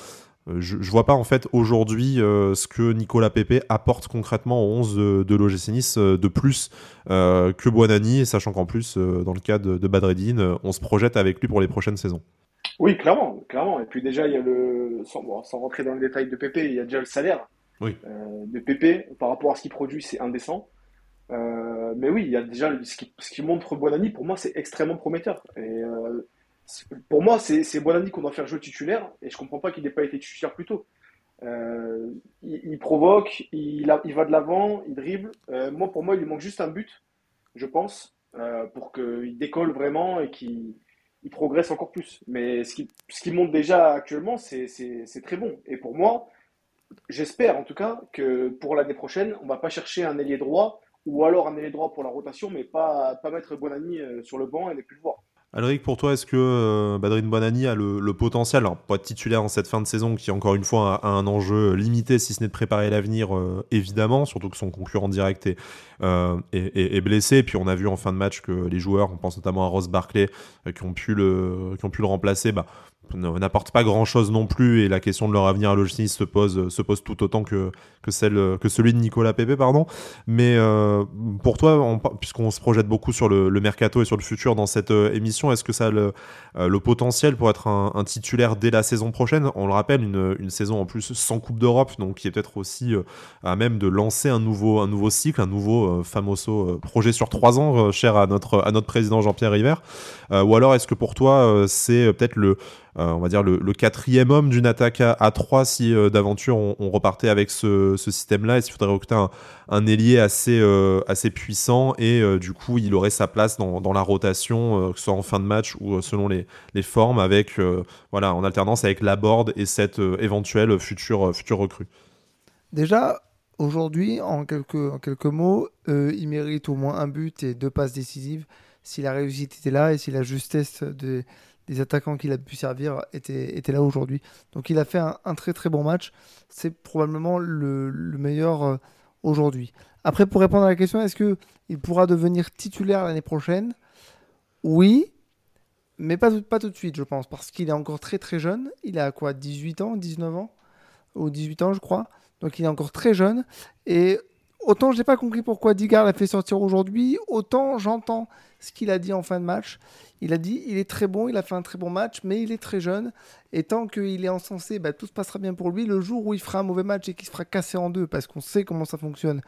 Je, je vois pas en fait aujourd'hui ce que Nicolas Pepe apporte concrètement au 11 de, de l'OGC Nice de plus que Buonani sachant qu'en plus dans le cas de, de Badreddin on se projette avec lui pour les prochaines saisons. Oui clairement clairement. Et puis déjà il y a le sans, sans rentrer dans le détail de Pepe il y a déjà le salaire oui. de Pepe par rapport à ce qu'il produit c'est indécent euh, mais oui, il y a déjà ce qui, qui montre Bonani, pour moi, c'est extrêmement prometteur. Et euh, pour moi, c'est Bonani qu'on doit faire jouer titulaire, et je comprends pas qu'il n'ait pas été titulaire plus tôt. Euh, il, provoque, il, va de l'avant, il dribble. moi, pour moi, il lui manque juste un but, je pense, pour qu'il décolle vraiment et qu'il progresse encore plus. Mais ce qu'il ce qui montre déjà actuellement, c'est très bon. Et pour moi, j'espère en tout cas que pour l'année prochaine, on va pas chercher un ailier droit ou alors un ailier droit pour la rotation, mais pas, mettre Bonani euh, sur le banc et ne plus le voir. Alric, pour toi, est-ce que euh, Badrine Bonani a le, potentiel, alors pas titulaire en cette fin de saison, qui encore une fois a, un enjeu limité, si ce n'est de préparer l'avenir, euh, évidemment, surtout que son concurrent direct est, blessé. Puis on a vu en fin de match que les joueurs, on pense notamment à Ross Barclay, qui, ont pu le, qui ont pu le remplacer, bah, n'apportent pas grand chose non plus et la question de leur avenir à l'OGC se pose, se pose tout autant que, que, celle, que celui de Nicolas Pepe. Pardon. Mais euh, pour toi, puisqu'on se projette beaucoup sur le, mercato et sur le futur dans cette euh, émission, est-ce que ça a le, euh, le potentiel pour être un, titulaire dès la saison prochaine? On le rappelle, une, une saison en plus sans Coupe d'Europe, donc qui est peut-être aussi à même de lancer un nouveau, un nouveau cycle, un nouveau famoso projet sur trois ans, cher à notre, à notre président Jean-Pierre River. ou alors est-ce que pour toi, c'est peut-être le on va dire, le, quatrième homme d'une attaque à, 3 si euh, d'aventure on, repartait avec ce, système-là et s'il faudrait recruter un, ailier assez, euh, assez puissant et du coup il aurait sa place dans, la rotation, que ce soit en fin de match ou selon les, formes, avec, voilà, en alternance avec la board et cette éventuelle future, future recrue. Déjà, aujourd'hui, en quelques, quelques mots, il mérite au moins un but et deux passes décisives si la réussite était là et si la justesse des des attaquants qu'il a pu servir étaient, là aujourd'hui. Donc il a fait un, très très bon match. C'est probablement le, meilleur euh, aujourd'hui. Après, pour répondre à la question, est-ce qu'il pourra devenir titulaire l'année prochaine? Oui, mais pas, pas tout de suite, je pense, parce qu'il est encore très très jeune. Il a quoi? 18 ans, 19 ans? Ou 18 ans, je crois. Donc il est encore très jeune. Et autant je n'ai pas compris pourquoi Digard l'a fait sortir aujourd'hui, autant j'entends ce qu'il a dit en fin de match. Il a dit il est très bon, il a fait un très bon match, mais il est très jeune. Et tant qu'il est encensé, bah, tout se passera bien pour lui. Le jour où il fera un mauvais match et qu'il se fera casser en deux, parce qu'on sait comment ça fonctionne,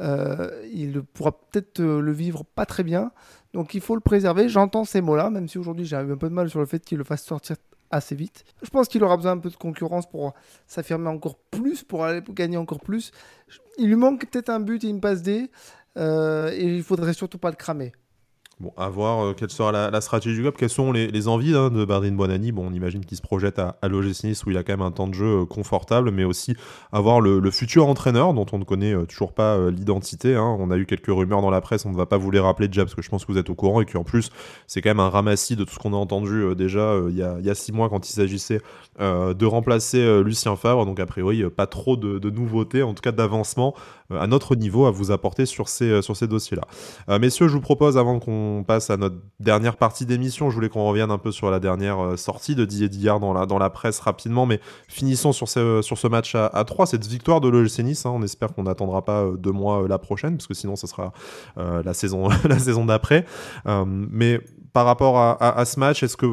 euh, il pourra peut-être euh, le vivre pas très bien. Donc il faut le préserver. J'entends ces mots-là, même si aujourd'hui j'ai un peu de mal sur le fait qu'il le fasse sortir assez vite. Je pense qu'il aura besoin un peu de concurrence pour s'affirmer encore plus, pour aller gagner encore plus. Il lui manque peut-être un but et une passe D, euh, et il faudrait surtout pas le cramer. Bon, à voir euh, quelle sera la, stratégie du club, quelles sont les, envies hein, de Bardine Bonani. Bon, on imagine qu'il se projette à, à l'OGC où il a quand même un temps de jeu euh, confortable, mais aussi avoir le, futur entraîneur dont on ne connaît euh, toujours pas l'identité. Hein. On a eu quelques rumeurs dans la presse, on ne va pas vous les rappeler déjà parce que je pense que vous êtes au courant et qu'en plus c'est quand même un ramassis de tout ce qu'on a entendu déjà il y, a, six mois quand il s'agissait de remplacer Lucien Favre. Donc a priori pas trop de nouveautés, en tout cas d'avancement à notre niveau à vous apporter sur ces, sur ces dossiers-là. messieurs, je vous propose avant qu'on passe à notre dernière partie d'émission, je voulais qu'on revienne un peu sur la dernière sortie de Didier Dillard dans la, dans la presse rapidement, mais finissons sur ce, sur ce match à, à 3, cette victoire de l'OGC Nice. Hein. on espère qu'on n'attendra pas deux mois la prochaine, parce que sinon, ça sera la saison, la saison d'après. mais par rapport à, ce match, est-ce que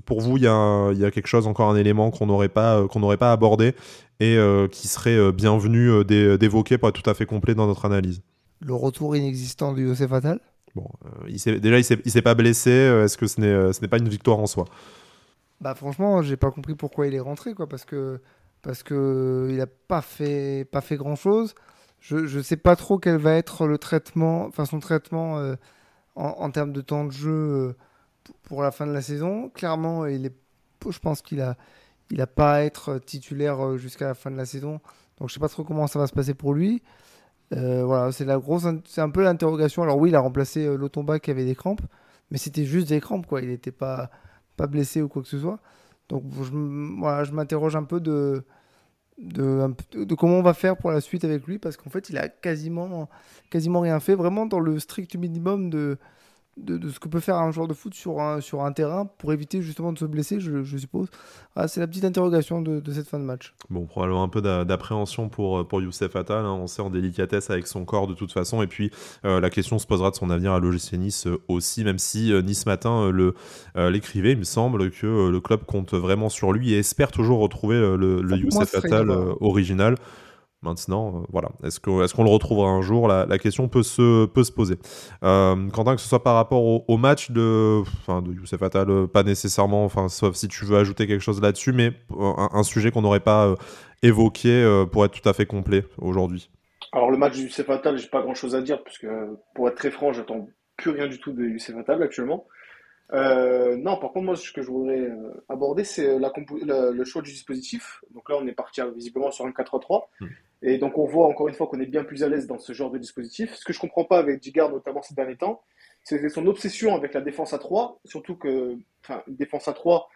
pour vous, il y, y, a quelque chose, encore un élément qu'on n'aurait pas, qu'on n'aurait pas abordé et euh, qui serait euh, bienvenu euh, d'évoquer pour être tout à fait complet dans notre analyse? Le retour inexistant du Youssef Attal? Bon, il déjà, il ne s'est pas blessé. Est-ce que ce n'est pas une victoire en soi? Bah franchement, j'ai pas compris pourquoi il est rentré, quoi, parce que parce que il a pas fait pas fait grand chose. Je ne sais pas trop quel va être le traitement, enfin son traitement en, termes de temps de jeu pour la fin de la saison. Clairement, il est, je pense qu'il a il n'a pas à être titulaire euh, jusqu'à la fin de la saison. Donc je sais pas trop comment ça va se passer pour lui. Euh, voilà, c'est un peu l'interrogation. Alors oui, il a remplacé euh, Lotomba qui avait des crampes, mais c'était juste des crampes quoi. Il n'était pas pas blessé ou quoi que ce soit. Donc voilà, je m'interroge un peu de, de, de, comment on va faire pour la suite avec lui parce qu'en fait, il a quasiment quasiment rien fait, vraiment dans le strict minimum de de, ce que peut faire un joueur de foot sur un, sur un terrain pour éviter justement de se blesser, je, suppose. Ah, c'est la petite interrogation de, cette fin de match. Bon, probablement un peu d'appréhension pour, pour Youssef Attal. Hein. On sait en délicatesse avec son corps de toute façon. Et puis euh, la question se posera de son avenir à l'OGC Nice euh, aussi, même si euh, Nice Matin le l'écrivait. Il me semble que le club compte vraiment sur lui et espère toujours retrouver le, le Youssef Attal original. Maintenant, euh, voilà, est-ce qu'on est qu'on le retrouvera un jour? La, question peut se, peut se poser. Euh, Quentin, que ce soit par rapport au, match de, enfin, de Youssef Attal, euh, pas nécessairement, enfin, sauf si tu veux ajouter quelque chose là-dessus, mais un, sujet qu'on n'aurait pas évoqué pour être tout à fait complet aujourd'hui. Alors, le match de Youssef Attal, j'ai pas grand-chose à dire, puisque pour être très franc, j'attends plus rien du tout de Youssef Attal actuellement. non, par contre, moi, ce que je voudrais aborder, c'est le choix du dispositif. Donc là, on est parti visiblement sur un 4-3. Et donc on voit encore une fois qu'on est bien plus à l'aise dans ce genre de dispositif. Ce que je comprends pas avec Digard, notamment ces derniers temps, c'est son obsession avec la défense à 3, surtout que, enfin, une défense à 3,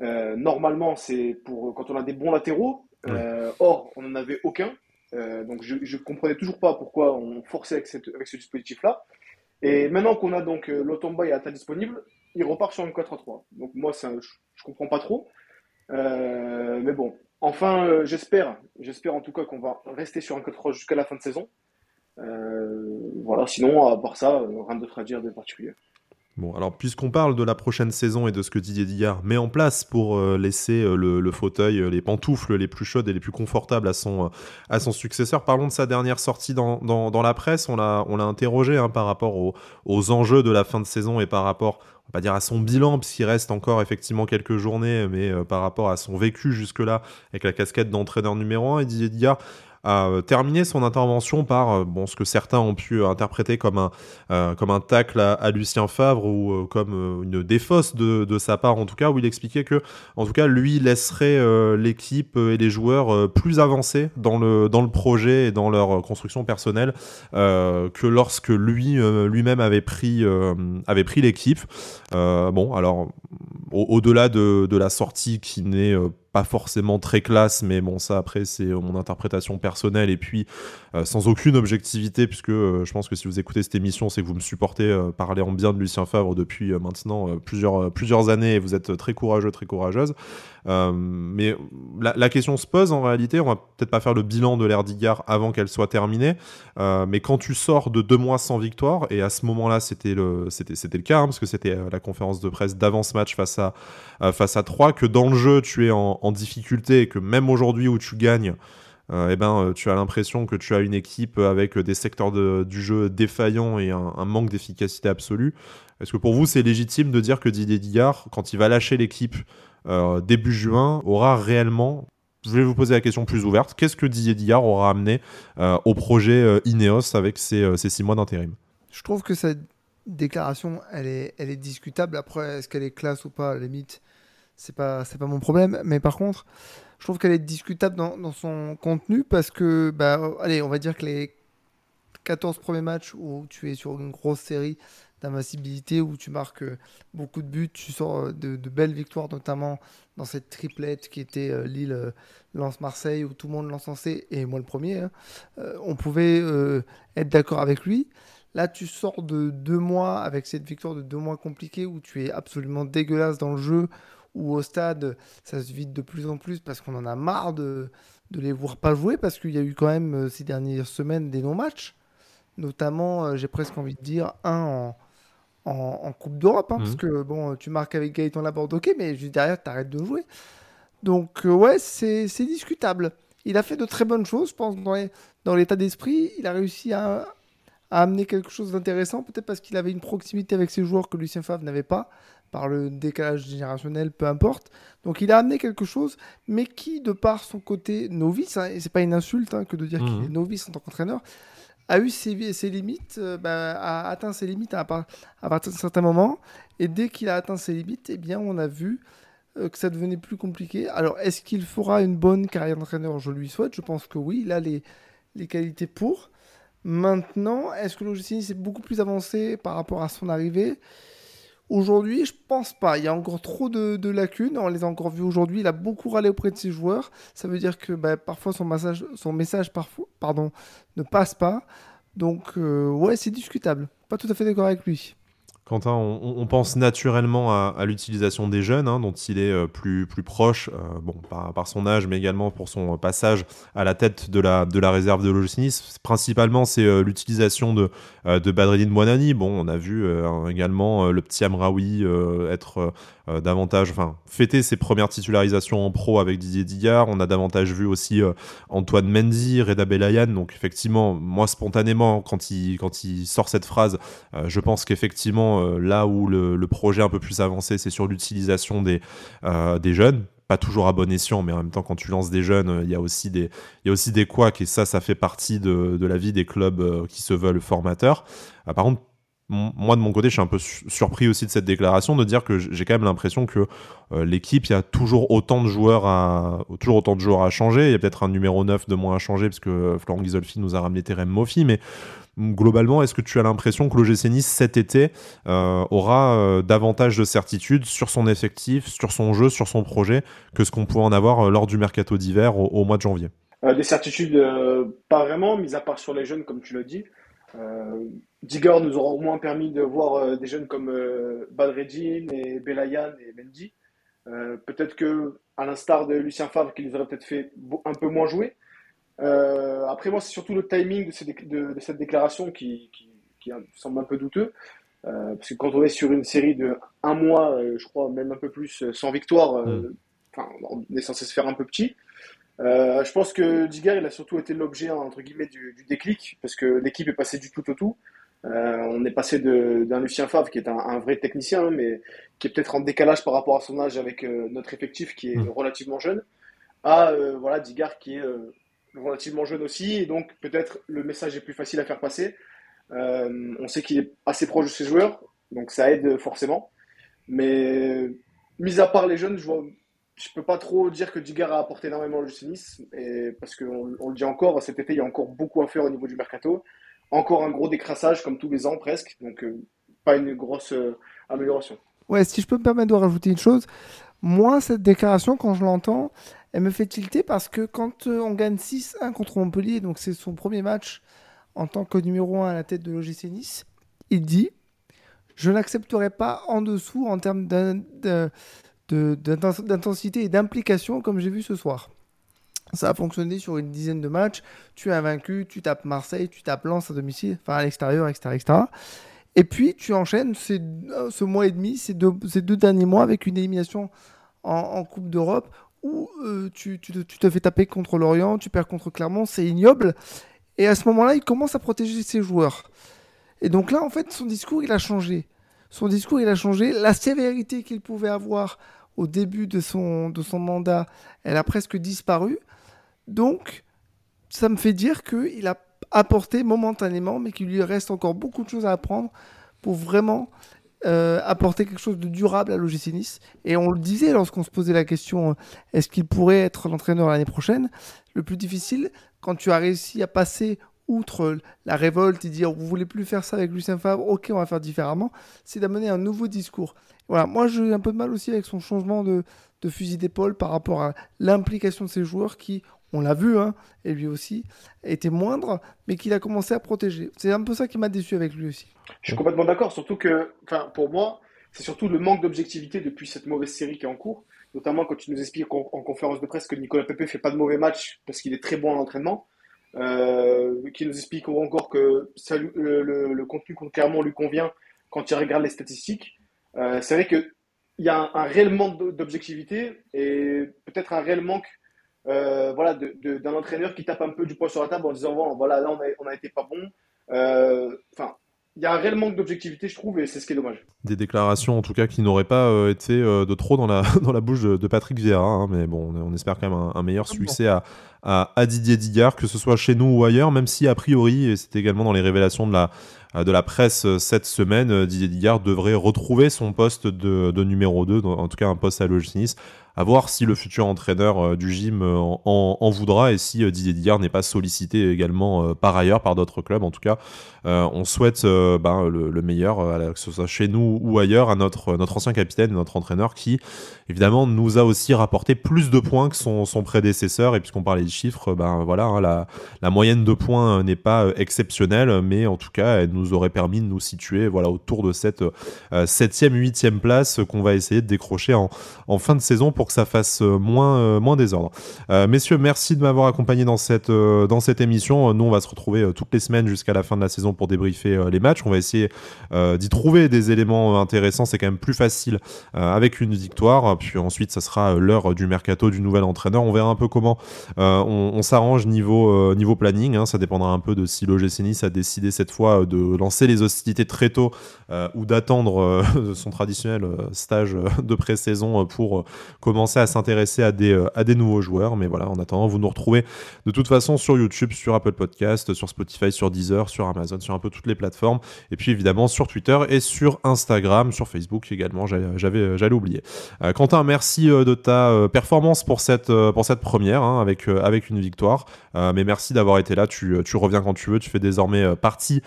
euh, normalement, c'est pour quand on a des bons latéraux. Euh, or, on n'en avait aucun. Euh, donc je ne comprenais toujours pas pourquoi on forçait avec, cette, avec ce dispositif-là. Et maintenant qu'on a donc l'Otomba et Ata disponible, il repart sur un 4-3. Donc moi, ça, je ne comprends pas trop. mais bon, Enfin, euh, j'espère, j'espère en tout cas qu'on va rester sur un 4 jusqu'à la fin de saison. Euh, voilà, sinon, à part ça, euh, rien d'autre à dire de particulier. Bon, alors puisqu'on parle de la prochaine saison et de ce que Didier Dillard met en place pour laisser le, fauteuil, les pantoufles les plus chaudes et les plus confortables à son, à son successeur, parlons de sa dernière sortie dans, dans, la presse. On l'a interrogé hein, par rapport aux, enjeux de la fin de saison et par rapport pas dire à son bilan, puisqu'il reste encore effectivement quelques journées, mais euh, par rapport à son vécu jusque-là, avec la casquette d'entraîneur numéro 1, et Didier Digard a euh, terminé son intervention par euh, bon, ce que certains ont pu interpréter comme un, euh, comme un tacle à, Lucien Favre ou comme une défausse de, de, sa part en tout cas, où il expliquait que en tout cas lui laisserait l'équipe et les joueurs plus avancés dans le, dans le projet et dans leur construction personnelle que lorsque lui lui-même avait pris, avait pris l'équipe. bon, alors au-delà de, de, la sortie qui n'est pas forcément très classe, mais bon, ça après, c'est mon interprétation personnelle et puis euh, sans aucune objectivité, puisque euh, je pense que si vous écoutez cette émission, c'est que vous me supportez euh, parler en bien de Lucien Favre depuis maintenant plusieurs, plusieurs années et vous êtes très courageux, très courageuse. Mais la, question se pose en réalité, on va peut-être pas faire le bilan de l'ère d'Igard avant qu'elle soit terminée, mais quand tu sors de deux mois sans victoire, et à ce moment-là, c'était le, c'était, c'était le cas, hein, parce que c'était la conférence de presse d'avance-match face à, face à 3, que dans le jeu, tu es en, difficulté et que même aujourd'hui où tu gagnes, euh, eh ben, euh, tu as l'impression que tu as une équipe avec des secteurs du jeu défaillants et un, manque d'efficacité absolue. Est-ce que pour vous, c'est légitime de dire que Didier Dillard, quand il va lâcher l'équipe euh, début juin, aura réellement je vais vous poser la question plus ouverte. Qu'est-ce que Didier Dillard aura amené au projet Ineos avec ses, six mois d'intérim? Je trouve que cette déclaration, elle est, discutable. Après, est-ce qu'elle est classe ou pas, à la limite c'est pas pas mon problème mais par contre je trouve qu'elle est discutable dans, son contenu parce que bah allez on va dire que les 14 premiers matchs où tu es sur une grosse série d'invincibilité où tu marques euh, beaucoup de buts tu sors euh, de, belles victoires notamment dans cette triplette qui était euh, Lille lance Marseille où tout le monde l'encensait et moi le premier hein, on pouvait être d'accord avec lui. Là, tu sors de deux mois avec cette victoire de deux mois compliqués où tu es absolument dégueulasse dans le jeu, où au stade, ça se vide de plus en plus parce qu'on en a marre de, de les voir pas jouer, parce qu'il y a eu quand même ces dernières semaines des non-matchs, notamment, j'ai presque envie de dire, un en, en, Coupe d'Europe, hein, parce mhm. que bon, tu marques avec Gaëtan Laborde, ok, mais juste derrière, tu arrêtes de jouer. Donc, euh, ouais, c'est discutable. Il a fait de très bonnes choses, je pense, dans l'état d'esprit. Il a réussi à, à amener quelque chose d'intéressant, peut-être parce qu'il avait une proximité avec ses joueurs que Lucien Favre n'avait pas, par le décalage générationnel, peu importe. Donc il a amené quelque chose, mais qui, de par son côté novice, hein, et c'est pas une insulte hein, que de dire qu'il mhm. est novice en tant qu'entraîneur, a eu ses, limites, euh, bah, a atteint ses limites à, partir d'un certain moment. Et dès qu'il a atteint ses limites, eh bien, on a vu euh, que ça devenait plus compliqué. Alors, est-ce qu'il fera une bonne carrière d'entraîneur? Je lui souhaite. Je pense que oui. Il a les, les qualités pour. Maintenant, est-ce que l'OGC est beaucoup plus avancé par rapport à son arrivée? Aujourd'hui, je pense pas. Il y a encore trop de, lacunes. On les a encore vus aujourd'hui. Il a beaucoup râlé auprès de ses joueurs. Ça veut dire que bah, parfois son, message, son message pardon, ne passe pas. Donc, euh, ouais, c'est discutable. Pas tout à fait d'accord avec lui. Quentin, on, pense naturellement à, l'utilisation des jeunes, hein, dont il est euh, plus, proche, euh, par, son âge, mais également pour son passage à la tête de la, de réserve de l'OGC Principalement, c'est euh, l'utilisation de, de Badreddine Moinani. Bon, on a vu également le petit Amraoui être davantage, enfin, fêter ses premières titularisations en pro avec Didier Digard. On a davantage vu aussi Antoine Mendy, Reda Belayan. Donc, effectivement, moi, spontanément, quand il, quand il sort cette phrase, je pense qu'effectivement, euh, là où le, projet un peu plus avancé, c'est sur l'utilisation des, euh, des jeunes pas toujours à bon escient, mais en même temps, quand tu lances des jeunes, euh, il y a aussi des, il y a aussi des couacs, et ça, ça fait partie de, de la vie des clubs qui se veulent formateurs. par contre, moi de mon côté, je suis un peu surpris aussi de cette déclaration, de dire que j'ai quand même l'impression que l'équipe, il y a toujours autant de joueurs à toujours autant de joueurs à changer. Il y a peut-être un numéro 9 de moins à changer parce que Florent Ghisolfi nous a ramené Terem Mofi, mais globalement, est-ce que tu as l'impression que l'OGC Nice cet été euh, aura euh, davantage de certitude sur son effectif, sur son jeu, sur son projet que ce qu'on pouvait en avoir euh, lors du mercato d'hiver au, mois de janvier? Des certitudes, pas vraiment, mis à part sur les jeunes, comme tu l'as dit. Digger nous aura au moins permis de voir des jeunes comme Badredine et Belayan et Mendy. peut-être que, à l'instar de Lucien Favre, qui nous aurait peut-être fait un peu moins jouer, euh, après, moi, c'est surtout le timing de, cette déclaration qui, semble un peu douteux. Euh, parce que quand on est sur une série de un mois, euh, je crois même un peu plus, sans victoire, mm. on est censé se faire un peu petit. Je pense que Digar, il a surtout été l'objet, entre guillemets, du, déclic, parce que l'équipe est passée du tout au tout. on est passé d'un Lucien Favre, qui est un, vrai technicien, mais qui est peut-être en décalage par rapport à son âge avec notre effectif, qui est mm. relativement jeune, à voilà, Digar, qui est relativement jeune aussi, et donc peut-être le message est plus facile à faire passer. Euh, on sait qu'il est assez proche de ses joueurs, donc ça aide forcément. Mais mis à part les jeunes, je ne je peux pas trop dire que Digar a apporté énormément au Nice, parce qu'on on le dit encore, cet été il y a encore beaucoup à faire au niveau du mercato, encore un gros décrassage comme tous les ans presque, donc euh, pas une grosse euh, amélioration. Ouais, si je peux me permettre de rajouter une chose, moi cette déclaration quand je l'entends, elle me fait tilter parce que quand euh, on gagne 6-1 contre Montpellier, donc c'est son premier match en tant que numéro 1 à la tête de l'OGC Nice, il dit Je n'accepterai pas en dessous en termes d'intensité et d'implication comme j'ai vu ce soir. Ça a fonctionné sur une dizaine de matchs. Tu es invaincu, tu tapes Marseille, tu tapes Lens à domicile, enfin à l'extérieur, etc., etc. Et puis tu enchaînes euh, ce mois et demi, ces deux, ces deux derniers mois avec une élimination en Coupe d'Europe où euh, tu, te fais taper contre Lorient, tu perds contre Clermont, c'est ignoble. Et à ce moment-là, il commence à protéger ses joueurs. Et donc là, en fait, son discours, il a changé. Son discours, il a changé. La sévérité qu'il pouvait avoir au début de son, de son mandat, elle a presque disparu. Donc, ça me fait dire qu'il a apporté momentanément, mais qu'il lui reste encore beaucoup de choses à apprendre pour vraiment euh, apporter quelque chose de durable à l'OGC. Et on le disait lorsqu'on se posait la question euh, est-ce qu'il pourrait être l'entraîneur l'année prochaine? Le plus difficile, quand tu as réussi à passer outre la révolte et dire vous voulez plus faire ça avec Lucien Favre, ok, on va faire différemment, c'est d'amener un nouveau discours. Voilà, moi j'ai un peu de mal aussi avec son changement de, fusil d'épaule par rapport à l'implication de ces joueurs qui on l'a vu, hein, et lui aussi, était moindre, mais qu'il a commencé à protéger. C'est un peu ça qui m'a déçu avec lui aussi. Je suis complètement d'accord, surtout que, pour moi, c'est surtout le manque d'objectivité depuis cette mauvaise série qui est en cours, notamment quand tu nous expliques en, conférence de presse que Nicolas Pepe fait pas de mauvais match parce qu'il est très bon en entraînement, euh, qui nous explique encore que le, contenu clairement lui convient quand il regarde les statistiques. Euh, c'est vrai qu'il y a un, réel manque d'objectivité et peut-être un réel manque euh, voilà, d'un entraîneur qui tape un peu du poing sur la table en disant voilà, là, on a, été pas bon. Enfin, il y a un réel manque d'objectivité, je trouve, et c'est ce qui est dommage. Des déclarations, en tout cas, qui n'auraient pas euh, été euh, de trop dans la, dans la bouche de, Patrick Vieira, hein, mais bon, on, espère quand même un, meilleur ah succès à, à, Didier Digard, que ce soit chez nous ou ailleurs, même si, a priori, et c'est également dans les révélations de la, de la presse cette semaine, Didier Digard devrait retrouver son poste de, de numéro 2, en tout cas un poste à l'OGC Nice, à voir si le futur entraîneur euh, du gym euh, en, voudra et si euh, Didier Digard n'est pas sollicité également par ailleurs par d'autres clubs. En tout cas, on souhaite ben, le, meilleur, que ce soit chez nous ou ailleurs, à notre, ancien capitaine, notre entraîneur qui, évidemment, nous a aussi rapporté plus de points que son, prédécesseur. Et puisqu'on parlait de chiffres, ben voilà, hein, la, moyenne de points n'est pas exceptionnelle, mais en tout cas, elle nous aurait permis de nous situer voilà, autour de cette septième, huitième place qu'on va essayer de décrocher en, en fin de saison pour que ça fasse euh, moins, euh, moins désordre. Euh, messieurs, merci de m'avoir accompagné dans cette, dans cette émission. Nous, on va se retrouver toutes les semaines jusqu'à la fin de la saison pour débriefer les matchs. On va essayer d'y trouver des éléments intéressants. C'est quand même plus facile avec une victoire. Puis ensuite, ça sera l'heure du mercato du nouvel entraîneur. On verra un peu comment on, s'arrange niveau, niveau planning. Hein. Ça dépendra un peu de si l'OGC Nice a décidé cette fois de lancer les hostilités très tôt ou d'attendre son traditionnel stage de pré-saison pour commencer à s'intéresser à des, euh, à des nouveaux joueurs. Mais voilà, en attendant, vous nous retrouvez de toute façon sur YouTube, sur Apple Podcast, sur Spotify, sur Deezer, sur Amazon, sur un peu toutes les plateformes. Et puis évidemment sur Twitter et sur Instagram, sur Facebook également, j'avais, euh, j'allais oublier. Euh, Quentin, merci de ta performance pour cette, pour cette première, hein, avec, avec une victoire. mais merci d'avoir été là, tu, tu, reviens quand tu veux, tu fais désormais partie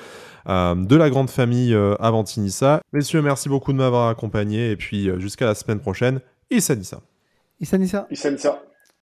de la grande famille Avantinissa. Messieurs, merci beaucoup de m'avoir accompagné et puis jusqu'à la semaine prochaine. Et Sanissa. Issa Nissa. Issa Nissa.